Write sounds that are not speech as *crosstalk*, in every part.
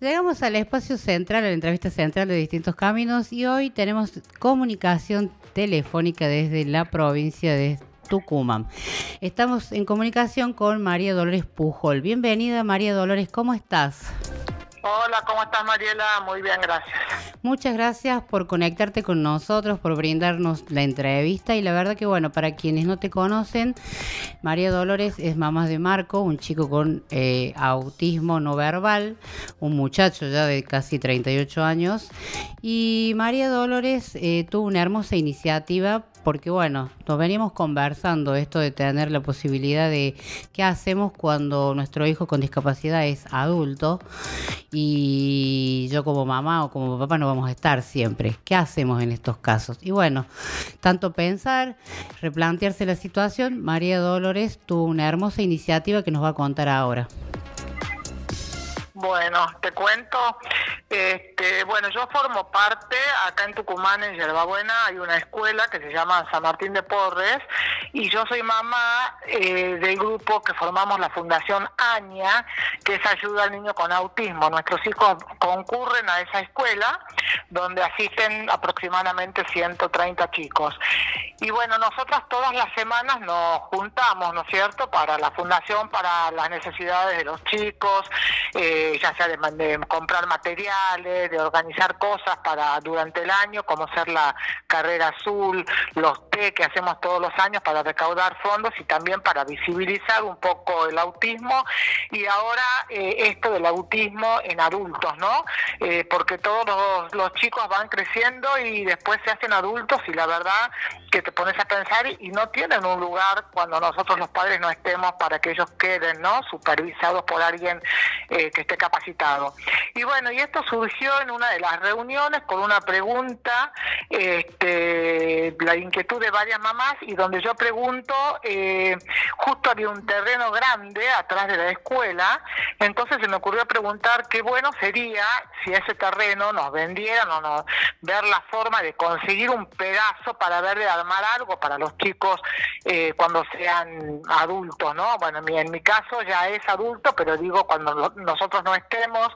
Llegamos al espacio central, a la entrevista central de Distintos Caminos y hoy tenemos comunicación telefónica desde la provincia de Tucumán. Estamos en comunicación con María Dolores Pujol. Bienvenida María Dolores, ¿cómo estás? Hola, ¿cómo estás Mariela? Muy bien, gracias. Muchas gracias por conectarte con nosotros, por brindarnos la entrevista y la verdad que bueno, para quienes no te conocen, María Dolores es mamá de Marco, un chico con eh, autismo no verbal, un muchacho ya de casi 38 años y María Dolores eh, tuvo una hermosa iniciativa porque bueno, nos veníamos conversando esto de tener la posibilidad de qué hacemos cuando nuestro hijo con discapacidad es adulto y yo como mamá o como papá no vamos a estar siempre. ¿Qué hacemos en estos casos? Y bueno, tanto pensar, replantearse la situación, María Dolores tuvo una hermosa iniciativa que nos va a contar ahora. Bueno, te cuento, este, bueno, yo formo parte, acá en Tucumán, en Yerbabuena, hay una escuela que se llama San Martín de Porres, y yo soy mamá eh, del grupo que formamos la Fundación AñA, que es Ayuda al Niño con Autismo. Nuestros hijos concurren a esa escuela, donde asisten aproximadamente 130 chicos. Y bueno, nosotras todas las semanas nos juntamos, ¿no es cierto?, para la fundación, para las necesidades de los chicos, eh, ya sea de, comprar materiales, de organizar cosas para durante el año, como ser la carrera azul, los té que hacemos todos los años para recaudar fondos y también para visibilizar un poco el autismo y ahora eh, esto del autismo en adultos, ¿no? Eh, porque todos los, los chicos van creciendo y después se hacen adultos y la verdad que te pones a pensar y no tienen un lugar cuando nosotros los padres no estemos para que ellos queden, ¿no? Supervisados por alguien eh, que esté capacitado. Y bueno, y esto surgió en una de las reuniones con una pregunta, este, la inquietud de varias mamás y donde yo pregunto, eh, justo había un terreno grande atrás de la escuela, entonces se me ocurrió preguntar qué bueno sería si ese terreno nos vendieran o no, ver la forma de conseguir un pedazo para ver de armar algo para los chicos eh, cuando sean adultos, ¿no? Bueno, en mi caso ya es adulto, pero digo cuando nosotros no estemos.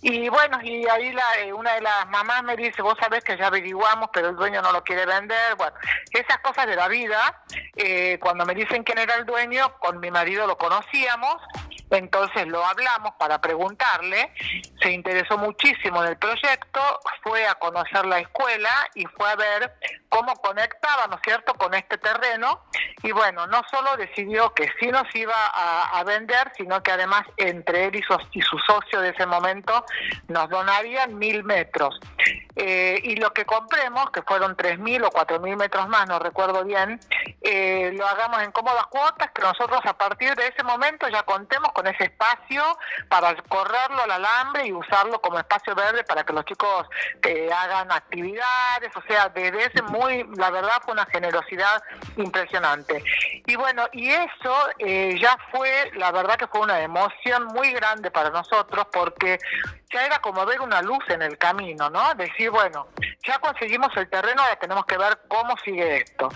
Y bueno, y ahí la, eh, una de las mamás me dice, vos sabés que ya averiguamos, pero el dueño no lo quiere vender. Bueno, esas cosas de la vida, eh, cuando me dicen quién era el dueño, con mi marido lo conocíamos entonces lo hablamos para preguntarle, se interesó muchísimo en el proyecto, fue a conocer la escuela y fue a ver cómo conectaba, ¿no es cierto?, con este terreno. Y bueno, no solo decidió que sí nos iba a, vender, sino que además entre él y su, socio de ese momento nos donarían mil metros. Eh, y lo que compremos, que fueron tres mil o cuatro mil metros más, no recuerdo bien, eh, lo hagamos en cómodas cuotas, que nosotros a partir de ese momento ya contemos con ese espacio para correrlo al alambre y usarlo como espacio verde para que los chicos eh, hagan actividades, o sea, desde ese muy, la verdad fue una generosidad impresionante. Y bueno, y eso eh, ya fue, la verdad que fue una emoción muy grande para nosotros porque ya era como ver una luz en el camino, ¿no? Decir, bueno, ya conseguimos el terreno, ahora tenemos que ver cómo sigue esto.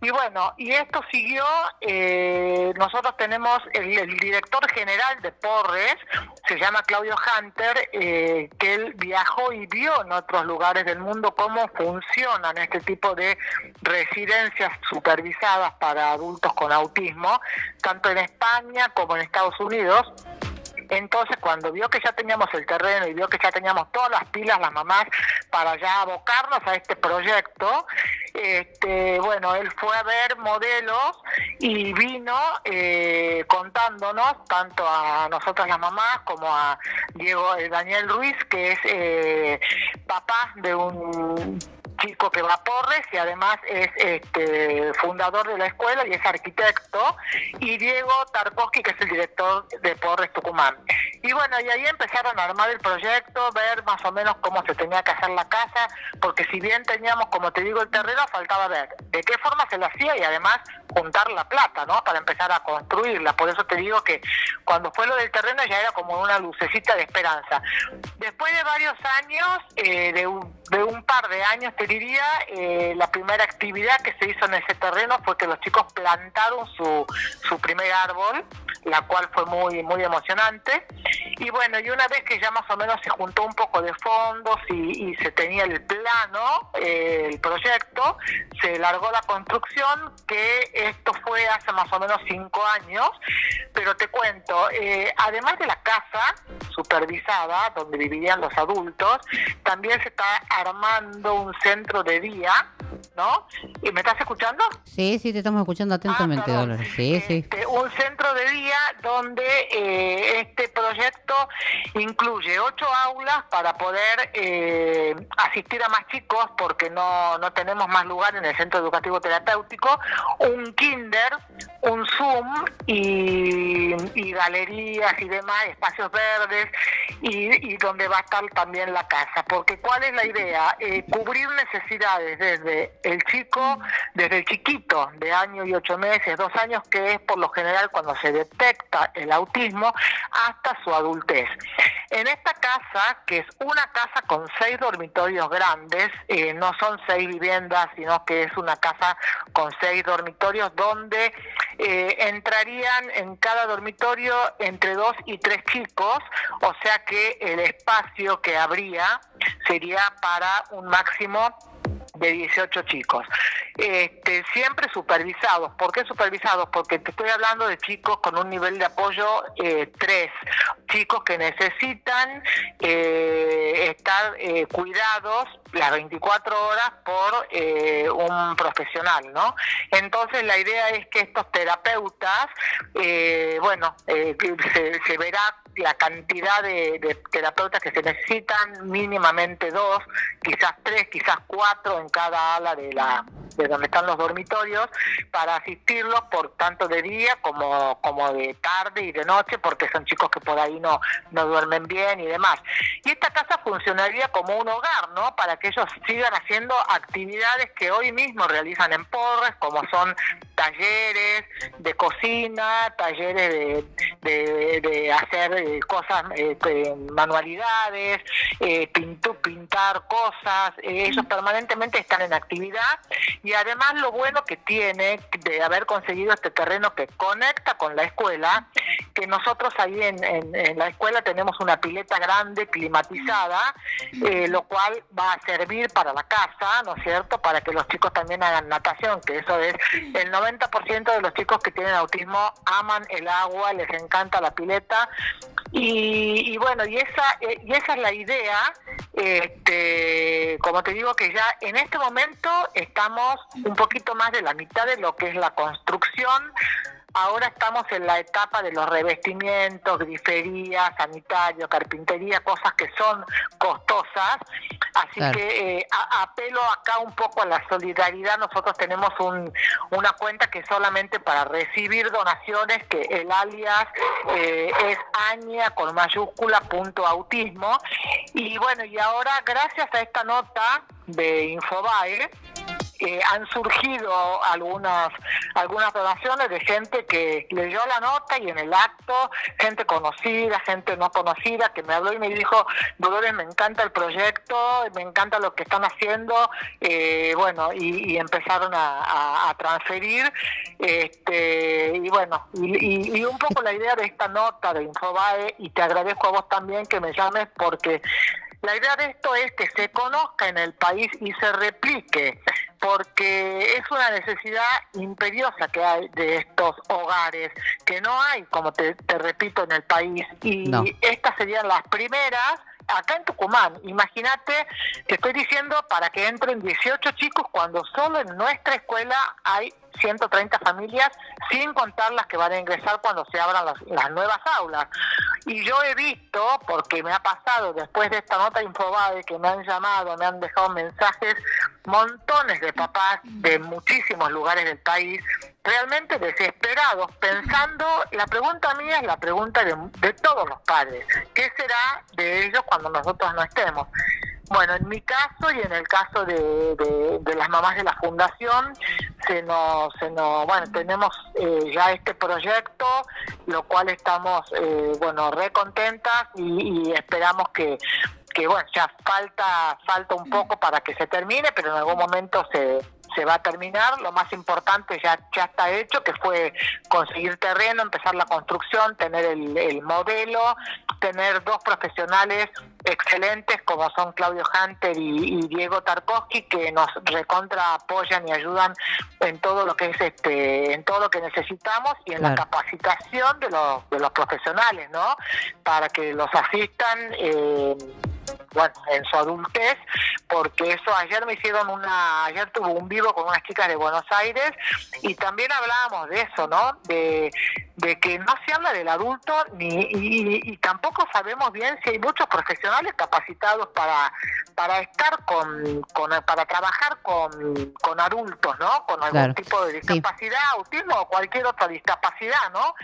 Y bueno, y esto siguió, eh, nosotros tenemos el, director general de Porres, se llama Claudio Hunter, eh, que él viajó y vio en otros lugares del mundo cómo funcionan este tipo de residencias supervisadas para adultos con autismo, tanto en España como en Estados Unidos. Entonces, cuando vio que ya teníamos el terreno y vio que ya teníamos todas las pilas, las mamás, para ya abocarnos a este proyecto, este, bueno, él fue a ver modelos y vino eh, contándonos, tanto a nosotras las mamás como a Diego eh, Daniel Ruiz, que es eh, papá de un chico que va a Porres y además es este, fundador de la escuela y es arquitecto, y Diego Tarkovsky, que es el director de Porres Tucumán. Y bueno, y ahí empezaron a armar el proyecto, ver más o menos cómo se tenía que hacer la casa, porque si bien teníamos, como te digo, el terreno, faltaba ver de qué forma se lo hacía y además juntar la plata, ¿no? Para empezar a construirla. Por eso te digo que cuando fue lo del terreno ya era como una lucecita de esperanza. Después de varios años eh, de de un par de años, te diría, eh, la primera actividad que se hizo en ese terreno fue que los chicos plantaron su, su primer árbol, la cual fue muy, muy emocionante. Y bueno, y una vez que ya más o menos se juntó un poco de fondos y, se tenía el plano, eh, el proyecto, se largó la construcción, que esto fue hace más o menos cinco años, pero te cuento, eh, además de la casa supervisada, donde vivirían los adultos, también se está armando un centro de día, ¿no? ¿Y me estás escuchando? Sí, sí, te estamos escuchando atentamente, ah, Dolores. Sí, sí. Este, un centro de día donde eh, este proyecto incluye ocho aulas para poder eh, asistir a más chicos, porque no, no tenemos más lugar en el centro educativo terapéutico, un kinder, un Zoom y, galerías y demás, espacios verdes, y, y, donde va a estar también la casa. Porque ¿cuál es la idea? Eh, cubrir necesidades desde el chico, desde chiquito, de año y ocho meses, dos años, que es por lo general cuando se detecta el autismo, hasta su adultez. En esta casa, que es una casa con seis dormitorios grandes, eh, no son seis viviendas, sino que es una casa con seis dormitorios donde eh, entrarían en cada dormitorio entre dos y tres chicos, o sea que el espacio que habría sería para un máximo de 18 chicos. Este, siempre supervisados. ¿Por qué supervisados? Porque te estoy hablando de chicos con un nivel de apoyo eh, 3, chicos que necesitan eh, estar eh, cuidados las 24 horas por eh, un profesional, ¿no? Entonces la idea es que estos terapeutas, bueno, se, se verá la cantidad de, terapeutas que se necesitan, mínimamente dos, quizás tres, quizás cuatro en cada ala de la de donde están los dormitorios para asistirlos por tanto de día como, como de tarde y de noche porque son chicos que por ahí no, no duermen bien y demás. Y esta casa funcionaría como un hogar, ¿no? Para que ellos sigan haciendo actividades que hoy mismo realizan en Porres, como son talleres de cocina, talleres de, de, hacer eh, cosas, eh, manualidades, eh, pintar cosas, eh, ellos permanentemente están en actividad y además lo bueno que tiene de haber conseguido este terreno que conecta con la escuela, que nosotros ahí en, la escuela tenemos una pileta grande climatizada, lo cual va a servir para la casa, ¿no es cierto?, para que los chicos también hagan natación, que eso es el 90 90% de los chicos que tienen autismo aman el agua, les encanta la pileta y, bueno, y esa, y esa es la idea, este, como te digo que ya en este momento estamos un poquito más de la mitad de lo que es la construcción, Ahora estamos en la etapa de los revestimientos, grifería, sanitario, carpintería, cosas que son costosas. Así que eh, apelo acá un poco a la solidaridad. Nosotros tenemos un, una cuenta que solamente para recibir donaciones, que el alias eh, es aña con mayúscula punto autismo. Y bueno, y ahora gracias a esta nota de Infobae, eh, han surgido algunas algunas donaciones de gente que leyó la nota y en el acto, gente conocida, gente no conocida, que me habló y me dijo, Dolores, me encanta el proyecto, me encanta lo que están haciendo, eh, bueno, y, empezaron a, transferir, este, y bueno, y, y un poco la idea de esta nota de Infobae, y te agradezco a vos también que me llames porque la idea de esto es que se conozca en el país y se replique porque es una necesidad imperiosa que hay de estos hogares, que no hay, como te, repito, en el país. Y estas serían las primeras acá en Tucumán, imagínate, te estoy diciendo para que entren 18 chicos cuando solo en nuestra escuela hay 130 familias, sin contar las que van a ingresar cuando se abran las, nuevas aulas. Y yo he visto, porque me ha pasado después de esta nota Infobae, que me han llamado, me han dejado mensajes, montones de papás de muchísimos lugares del país, realmente desesperados, pensando, la pregunta mía es la pregunta de, de todos los padres, ¿qué será de ellos cuando nosotros no estemos? Bueno, en mi caso y en el caso de, de, las mamás de la fundación, se nos, se nos bueno, tenemos eh, ya este proyecto, lo cual estamos, eh, bueno, re contentas y, esperamos que, que bueno, ya falta, falta un poco para que se termine, pero en algún momento se, se va a terminar. Lo más importante ya, ya está hecho, que fue conseguir terreno, empezar la construcción, tener el, el modelo, tener dos profesionales excelentes como son Claudio Hunter y, Diego Tarkovsky que nos recontra apoyan y ayudan en todo lo que es este en todo lo que necesitamos y en la capacitación de los de los profesionales no para que los asistan eh, bueno, en su adultez, porque eso ayer me hicieron una, ayer tuve un vivo con unas chicas de Buenos Aires y también hablábamos de eso, ¿no? De, de que no se habla del adulto ni y, tampoco sabemos bien si hay muchos profesionales capacitados para para estar con, con para trabajar con, con adultos, ¿no? Con algún tipo de discapacidad, autismo o cualquier otra discapacidad, ¿no?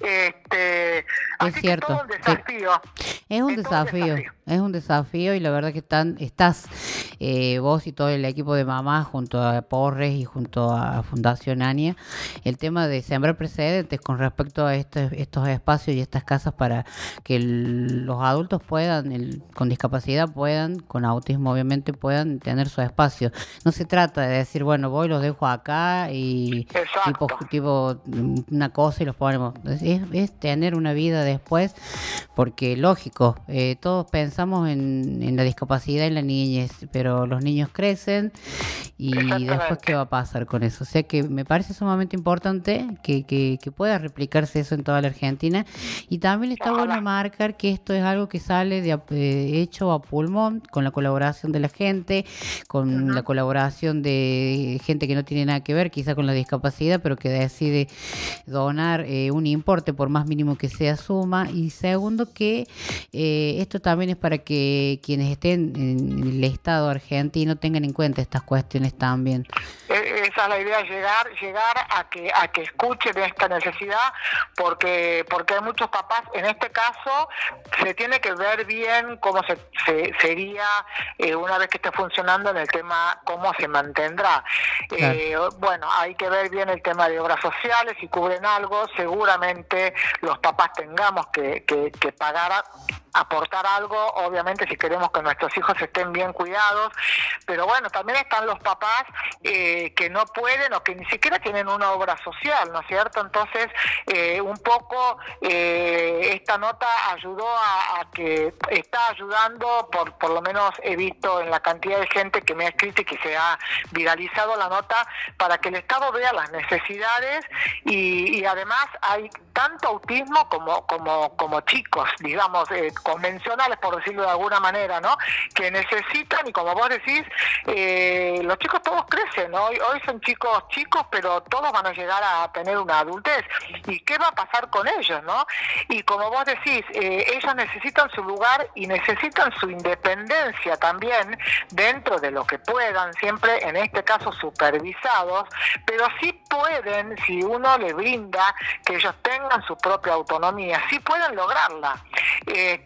Este, es cierto. es un desafío. Es un desafío, es un desafío y la verdad que están estás eh, vos y todo el equipo de mamás junto a Porres y junto a Fundación Ania el tema de sembrar precedentes con respecto a este, estos espacios y estas casas para que los adultos puedan, con discapacidad puedan, con autismo obviamente, puedan tener su espacio. No se trata de decir, bueno, voy, los dejo acá y tipo, una cosa y los ponemos. Es, tener una vida después, porque lógico, eh, todos pensamos en, en la discapacidad en la niñez, pero los niños crecen y después qué va a pasar con eso. O sea que me parece sumamente importante que, que, que pueda replicar eso en toda la Argentina. Y también está bueno marcar que esto es algo que sale de, eh, hecho a pulmón, con la colaboración de la gente, con la colaboración de gente que no tiene nada que ver quizá con la discapacidad, pero que decide donar eh, un importe por más mínimo que sea suma. Y segundo que eh, esto también es para que quienes estén en el Estado argentino tengan en cuenta estas cuestiones también. E, esa es la idea, llegar, llegar a que, a que escuchen esta necesidad porque, porque hay muchos papás, en este caso se tiene que ver bien cómo se, sería eh, una vez que esté funcionando en el tema cómo se mantendrá. Eh, bueno, hay que ver bien el tema de obras sociales, si cubren algo, seguramente los papás tengamos que, que, que pagar aportar algo, obviamente si queremos que nuestros hijos estén bien cuidados, pero bueno, también están los papás eh, que no pueden o que ni siquiera tienen una obra social, ¿no es cierto? Entonces, eh, un poco eh, esta nota ayudó a, que está ayudando, por, por lo menos he visto en la cantidad de gente que me ha escrito y que se ha viralizado la nota, para que el Estado vea las necesidades y, y además hay tanto autismo como, como, como chicos, digamos, eh, convencionales, por decirlo de alguna manera, ¿no? Que necesitan, y como vos decís, eh, los chicos todos crecen. Hoy, hoy son chicos chicos, pero todos van a llegar a tener una adultez. ¿Y qué va a pasar con ellos, no? Y como vos decís, eh, ellos necesitan su lugar y necesitan su independencia también dentro de lo que puedan, siempre en este caso supervisados, pero sí pueden, si uno les brinda que ellos tengan su propia autonomía, sí pueden lograrla.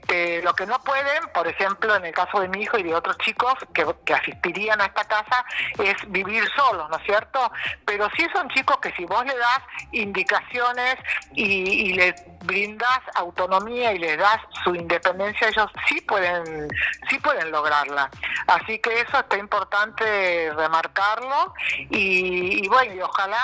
Este, lo que no pueden, por ejemplo, en el caso de mi hijo y de otros chicos que, asistirían a esta casa, es vivir solos, ¿no es cierto? Pero sí son chicos que si vos le das indicaciones y, y les brindas autonomía y les das su independencia, ellos sí pueden, sí pueden lograrla. Así que eso está importante remarcarlo y, bueno, y ojalá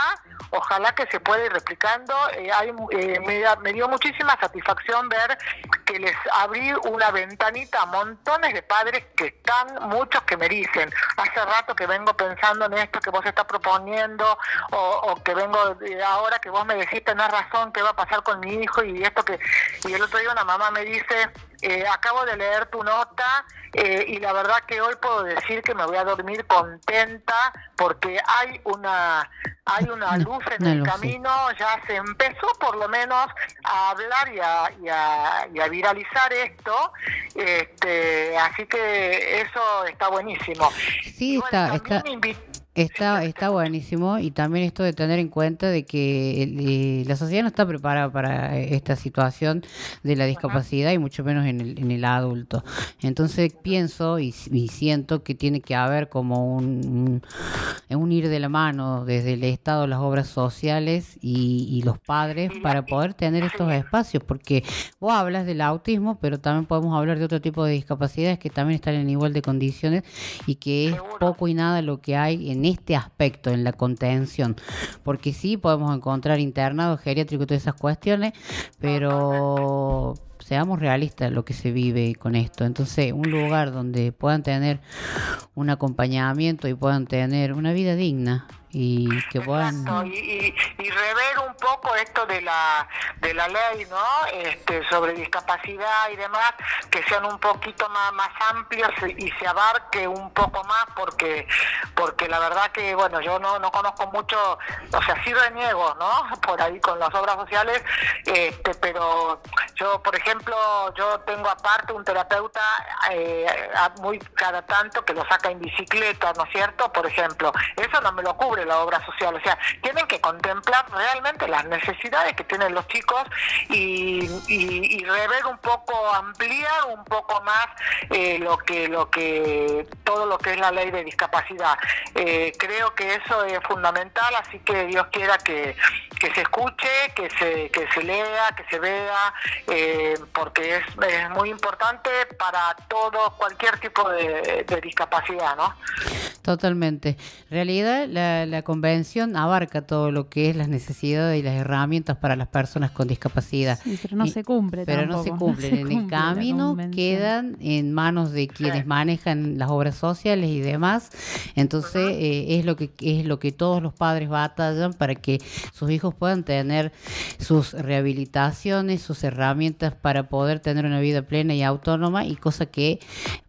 ojalá que se pueda ir replicando. Eh, hay, eh, me, dio muchísima satisfacción ver que les abrí una ventanita a montones de padres que están, muchos que me dicen, hace rato que vengo pensando en esto que vos estás proponiendo, o, que vengo ahora que vos me decís, tenés razón, qué va a pasar con mi hijo, y esto que, y el otro día una mamá me dice, eh, acabo de leer tu nota eh, y la verdad que hoy puedo decir que me voy a dormir contenta porque hay una hay una luz en el camino, ya se empezó por lo menos a hablar y a, y a, viralizar esto, este, así que eso está buenísimo. Sí, está, está Está, está buenísimo y también esto de tener en cuenta de que eh, la sociedad no está preparada para esta situación de la discapacidad y mucho menos en el, en el adulto. Entonces pienso y, siento que tiene que haber como un, un, ir de la mano desde el Estado, las obras sociales y los padres para poder tener estos espacios, porque vos hablas del autismo, pero también podemos hablar de otro tipo de discapacidades que también están en igual de condiciones y que es poco y nada lo que hay en este aspecto, en la contención, porque sí podemos encontrar internados, geriátricos, todas esas cuestiones, pero seamos realistas lo que se vive con esto. Entonces, un lugar donde puedan tener un acompañamiento y puedan tener una vida digna y que puedan y, rever un poco esto de la de la ley no este sobre discapacidad y demás que sean un poquito más más amplios y se abarque un poco más porque porque la verdad que bueno yo no, no conozco mucho o sea sí reniego no *laughs* por ahí con las obras sociales este pero yo por ejemplo yo tengo aparte un terapeuta eh, muy cada tanto que lo saca en bicicleta no es cierto por ejemplo eso no me lo cubre la obra social. O sea, tienen que contemplar realmente las necesidades que tienen los chicos y, y, rever un poco, ampliar un poco más eh, lo que lo que todo lo que es la ley de discapacidad. Eh, creo que eso es fundamental, así que Dios quiera que, que se escuche, que se, que se lea, que se vea, eh, porque es, es, muy importante para todo, cualquier tipo de, discapacidad, ¿no? Totalmente. En realidad, la, la convención abarca todo lo que es las necesidades y las herramientas para las personas con discapacidad. pero no se cumple. Pero no se cumplen. en el camino quedan en manos de quienes manejan las obras sociales y demás. Entonces, eh, es lo que es lo que todos los padres batallan para que sus hijos puedan tener sus rehabilitaciones, sus herramientas para poder tener una vida plena y autónoma y cosa que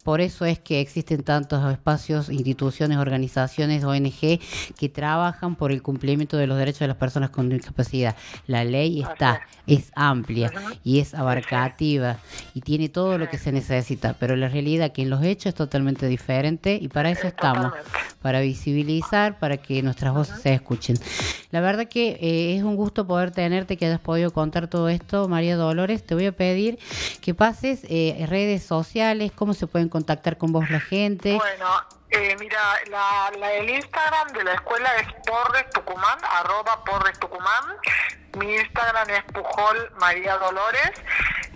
por eso es que existen tantos espacios, instituciones, organizaciones, ONG que trabajan por el cumplimiento de los derechos de las personas con discapacidad. La ley está, es amplia y es abarcativa y tiene todo lo que se necesita, pero la realidad que en los hechos es totalmente diferente y para eso estamos, para visibilizar, para que nuestras voces se escuchen. La verdad que eh, es un gusto poder tenerte, que hayas podido contar todo esto, María Dolores. Te voy a pedir que pases eh, redes sociales, cómo se pueden contactar con vos la gente. Bueno, eh, mira, la, el Instagram de la escuela es Porres Tucumán, arroba Porres Tucumán. Mi Instagram es Pujol María Dolores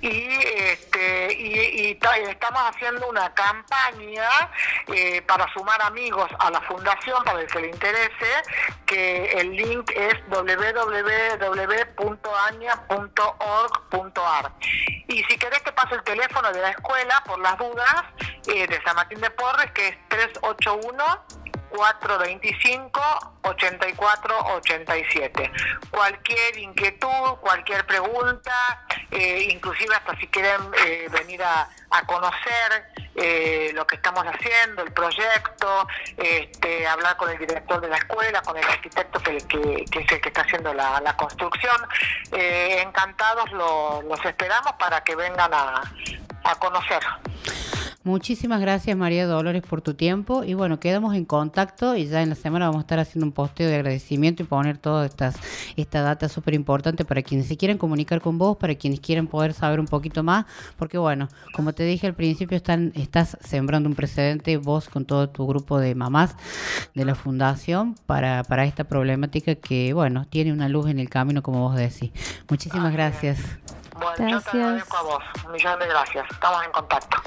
y este y, estamos haciendo una campaña eh, para sumar amigos a la fundación para el que le interese que el link es www.aña.org.ar y si querés te paso el teléfono de la escuela por las dudas eh, de San Martín de Porres que es 381 425-8487. Cualquier inquietud, cualquier pregunta, eh, inclusive hasta si quieren eh, venir a, conocer eh, lo que estamos haciendo, el proyecto, este, hablar con el director de la escuela, con el arquitecto que, que, es el que está haciendo la, construcción. encantados los esperamos para que vengan a, a conocer. Muchísimas gracias María Dolores por tu tiempo y bueno, quedamos en contacto y ya en la semana vamos a estar haciendo un posteo de agradecimiento y poner todas estas esta data súper importante para quienes se quieran comunicar con vos, para quienes quieran poder saber un poquito más, porque bueno, como te dije al principio, están, estás sembrando un precedente vos con todo tu grupo de mamás de la fundación para, para esta problemática que bueno, tiene una luz en el camino como vos decís. Muchísimas gracias. Bueno, gracias. yo te agradezco a vos. Un millón de gracias. Estamos en contacto.